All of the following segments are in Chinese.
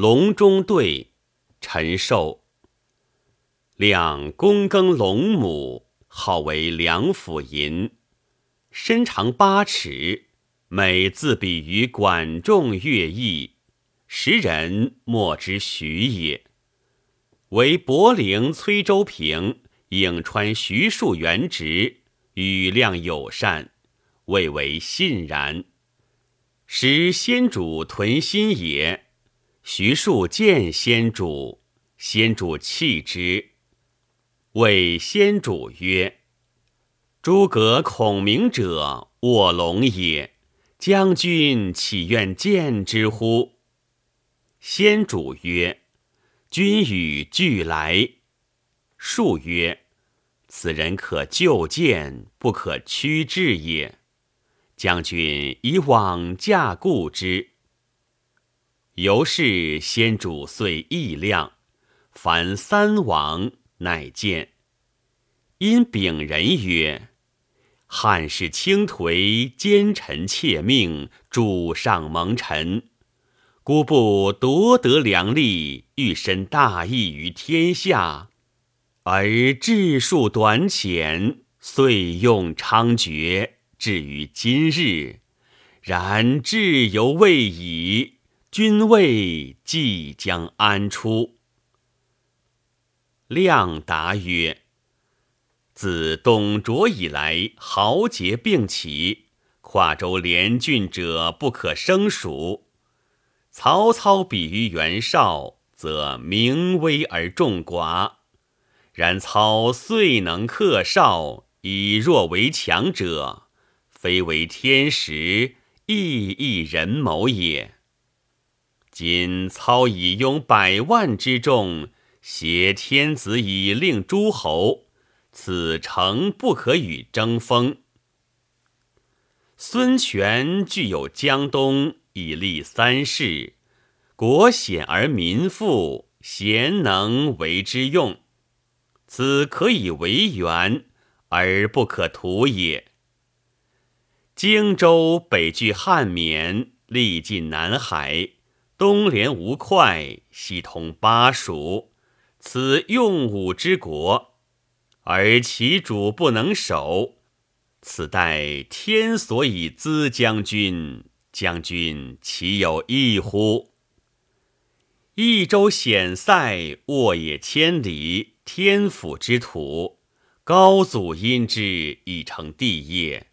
隆中对，陈寿。亮躬耕龙母，号为梁甫吟，身长八尺，每自比于管仲、乐毅，时人莫之许也。为博陵崔州平，颍川徐庶元直，与亮友善，未为信然。时先主屯心也，徐庶见先主，先主弃之。谓先主曰：“诸葛孔明者，卧龙也。将军岂愿见之乎？”先主曰：“君与俱来。”庶曰：“此人可就见，不可屈志也。”将军以往驾故之，由是先主遂意亮，凡三王乃见。因丙人曰：“汉室倾颓，奸臣窃命，主上蒙尘。孤不夺得良力，欲伸大义于天下，而智术短浅，遂用猖獗。”至于今日，然志犹未已，君位即将安出？亮答曰：“自董卓以来，豪杰并起，跨州连郡者不可胜数。曹操比于袁绍，则名威而众寡；然操遂能克绍，以弱为强者。”非为天时，亦亦人谋也。今操以拥百万之众，挟天子以令诸侯，此诚不可与争锋。孙权具有江东，以立三世，国险而民富，贤能为之用，此可以为援，而不可图也。荆州北据汉沔，历尽南海，东连吴会，西通巴蜀，此用武之国，而其主不能守，此待天所以资将军，将军岂有异乎？益州险塞，沃野千里，天府之土，高祖因之以成帝业。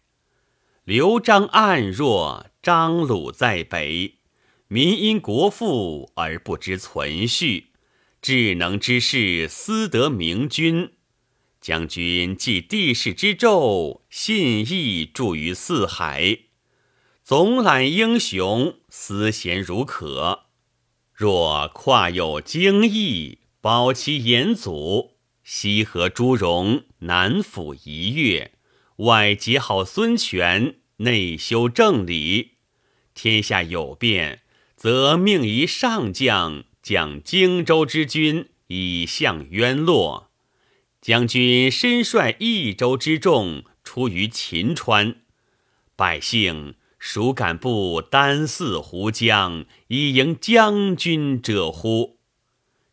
刘璋暗弱，张鲁在北，民因国富而不知存续。智能之士思得明君，将军继帝室之胄，信义著于四海，总揽英雄，思贤如渴。若跨有荆益，保其严祖，西河诸戎，南抚夷越。外结好孙权，内修正理，天下有变，则命一上将将荆州之军以向渊洛。将军身率益州之众出于秦川，百姓孰敢不单似胡将以迎将军者乎？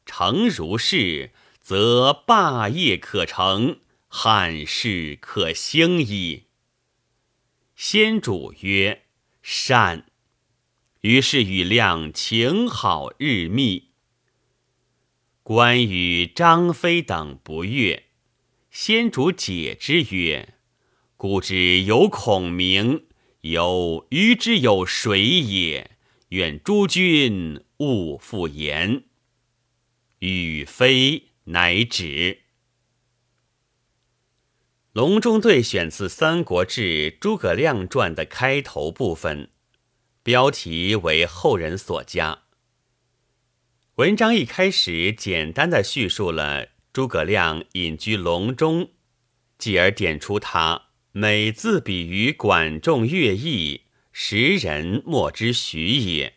诚如是，则霸业可成。汉室可兴矣。先主曰：“善。”于是与亮情好日密。关羽、张飞等不悦，先主解之曰：“故之有孔明，有余之有谁也？愿诸君勿复言。”与飞乃止。《隆中对》选自《三国志·诸葛亮传》的开头部分，标题为后人所加。文章一开始简单的叙述了诸葛亮隐居隆中，继而点出他每自比于管仲、乐毅，时人莫之许也。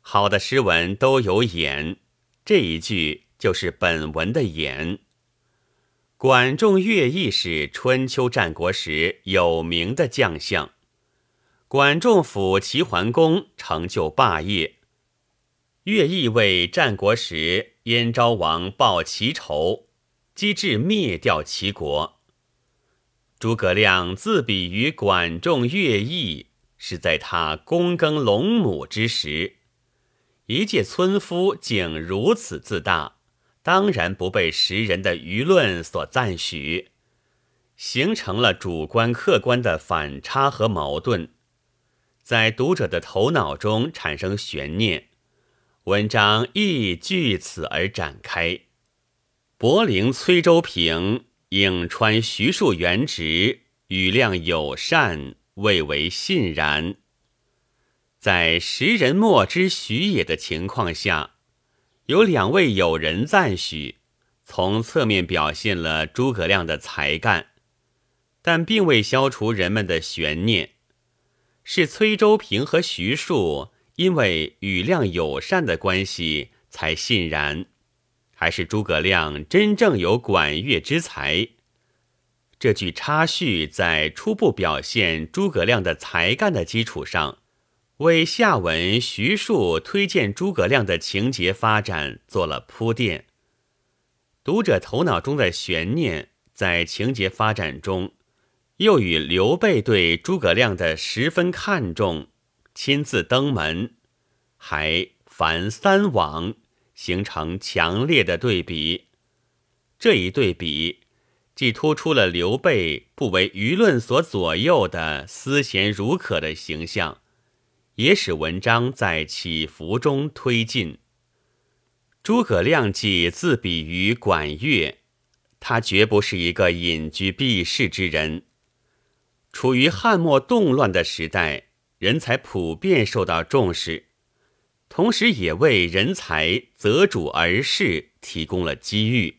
好的诗文都有眼，这一句就是本文的眼。管仲、乐毅是春秋战国时有名的将相。管仲辅齐桓公，成就霸业；乐毅为战国时燕昭王报其仇，机智灭掉齐国。诸葛亮自比于管仲、乐毅，是在他躬耕陇亩之时，一介村夫竟如此自大，当然不被时人的舆论所赞许。形成了主观客观的反差和矛盾，在读者的头脑中产生悬念，文章亦据此而展开。柏陵崔州平，颍川徐庶原直，语量友善，未为信然。在时人莫知许也的情况下，有两位友人赞许，从侧面表现了诸葛亮的才干。但并未消除人们的悬念，是崔州平和徐庶因为与量友善的关系才信然，还是诸葛亮真正有管乐之才？这句插叙在初步表现诸葛亮的才干的基础上，为下文徐庶推荐诸葛亮的情节发展做了铺垫。读者头脑中的悬念在情节发展中。又与刘备对诸葛亮的十分看重，亲自登门，还凡三往，形成强烈的对比。这一对比，既突出了刘备不为舆论所左右的思贤如渴的形象，也使文章在起伏中推进。诸葛亮既自比于管乐，他绝不是一个隐居避世之人。处于汉末动乱的时代，人才普遍受到重视，同时也为人才择主而事提供了机遇。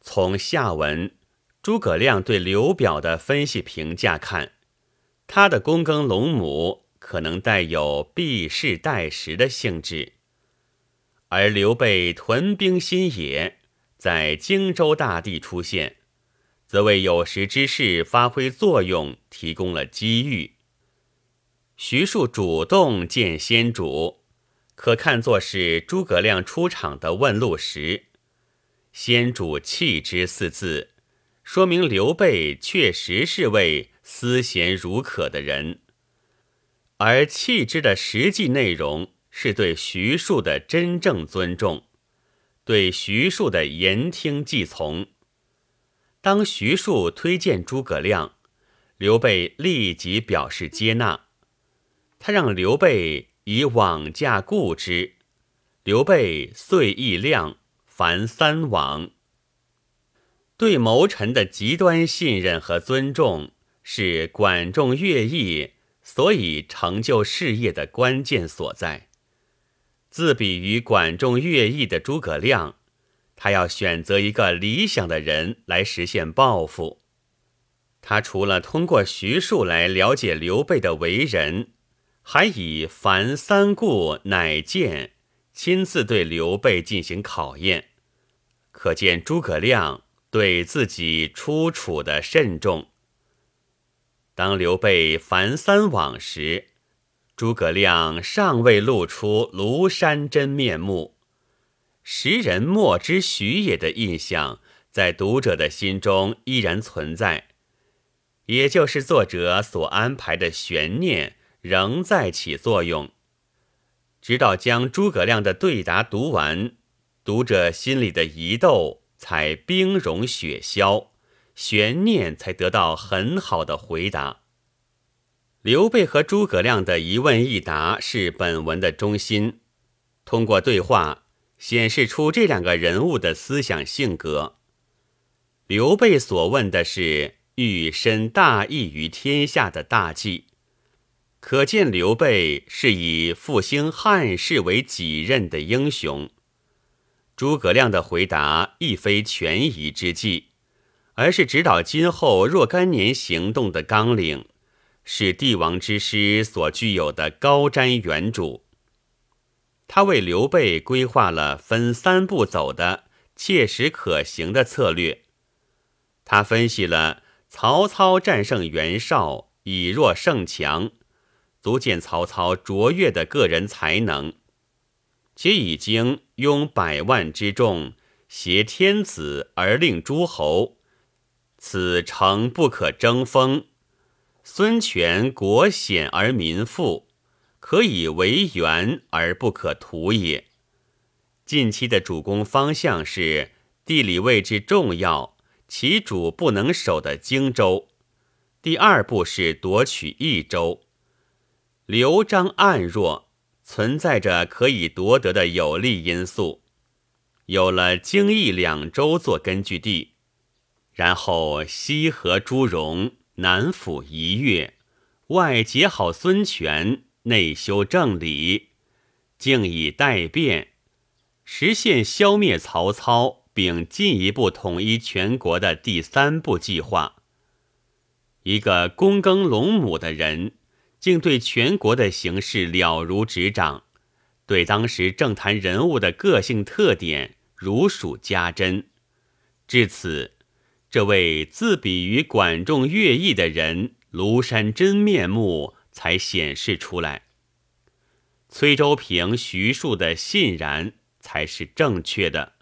从下文诸葛亮对刘表的分析评价看，他的躬耕陇亩可能带有避世待时的性质，而刘备屯兵新野，在荆州大地出现。则为有识之士发挥作用提供了机遇。徐庶主动见先主，可看作是诸葛亮出场的问路时。先主弃之四字，说明刘备确实是位思贤如渴的人，而弃之的实际内容是对徐庶的真正尊重，对徐庶的言听计从。当徐庶推荐诸葛亮，刘备立即表示接纳。他让刘备以往驾故之，刘备遂意亮，凡三往。对谋臣的极端信任和尊重，是管仲、乐毅所以成就事业的关键所在。自比于管仲、乐毅的诸葛亮。他要选择一个理想的人来实现抱负。他除了通过徐庶来了解刘备的为人，还以凡三顾乃见，亲自对刘备进行考验。可见诸葛亮对自己出处的慎重。当刘备凡三往时，诸葛亮尚未露出庐山真面目。时人莫知许也的印象，在读者的心中依然存在，也就是作者所安排的悬念仍在起作用。直到将诸葛亮的对答读完，读者心里的疑窦才冰融雪消，悬念才得到很好的回答。刘备和诸葛亮的一问一答是本文的中心，通过对话。显示出这两个人物的思想性格。刘备所问的是欲伸大义于天下的大计，可见刘备是以复兴汉室为己任的英雄。诸葛亮的回答亦非权宜之计，而是指导今后若干年行动的纲领，是帝王之师所具有的高瞻远瞩。他为刘备规划了分三步走的切实可行的策略。他分析了曹操战胜袁绍，以弱胜强，足见曹操卓越的个人才能，且已经拥百万之众，挟天子而令诸侯，此诚不可争锋。孙权国险而民富，可以为援而不可图也。近期的主攻方向是地理位置重要，其主不能守的荆州。第二步是夺取益州。刘璋暗弱，存在着可以夺得的有利因素。有了荆益两州做根据地，然后西河朱荣。南抚一越，外结好孙权，内修正理，静以待变，实现消灭曹操，并进一步统一全国的第三步计划。一个躬耕陇亩的人，竟对全国的形势了如指掌，对当时政坛人物的个性特点如数家珍。至此。这位自比于管仲、乐毅的人，庐山真面目才显示出来。崔州平、徐庶的信然才是正确的。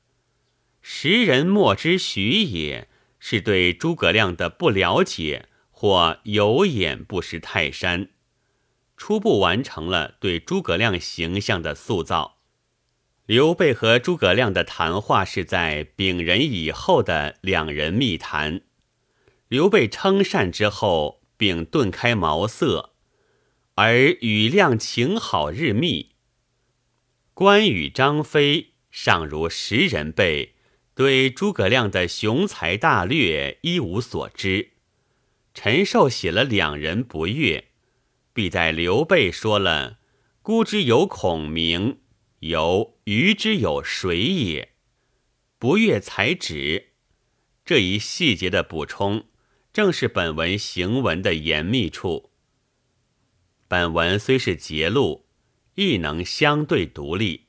时人莫知徐也，是对诸葛亮的不了解，或有眼不识泰山，初步完成了对诸葛亮形象的塑造。刘备和诸葛亮的谈话是在丙人以后的两人密谈。刘备称善之后，并顿开茅塞，而与量情好日密。关羽、张飞尚如识人辈，对诸葛亮的雄才大略一无所知。陈寿写了两人不悦，必在刘备说了“孤之有孔明”。由鱼之有水也，不悦才止。这一细节的补充，正是本文行文的严密处。本文虽是节录，亦能相对独立。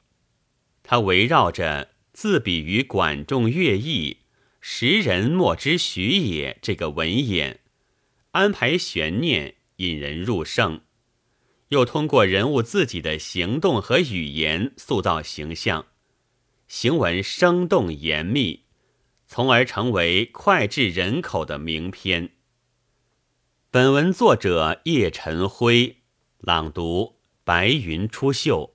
它围绕着“自比于管仲、乐毅，时人莫知许也”这个文眼，安排悬念，引人入胜。又通过人物自己的行动和语言塑造形象，行文生动严密，从而成为脍炙人口的名篇。本文作者叶晨辉，朗读：白云出岫。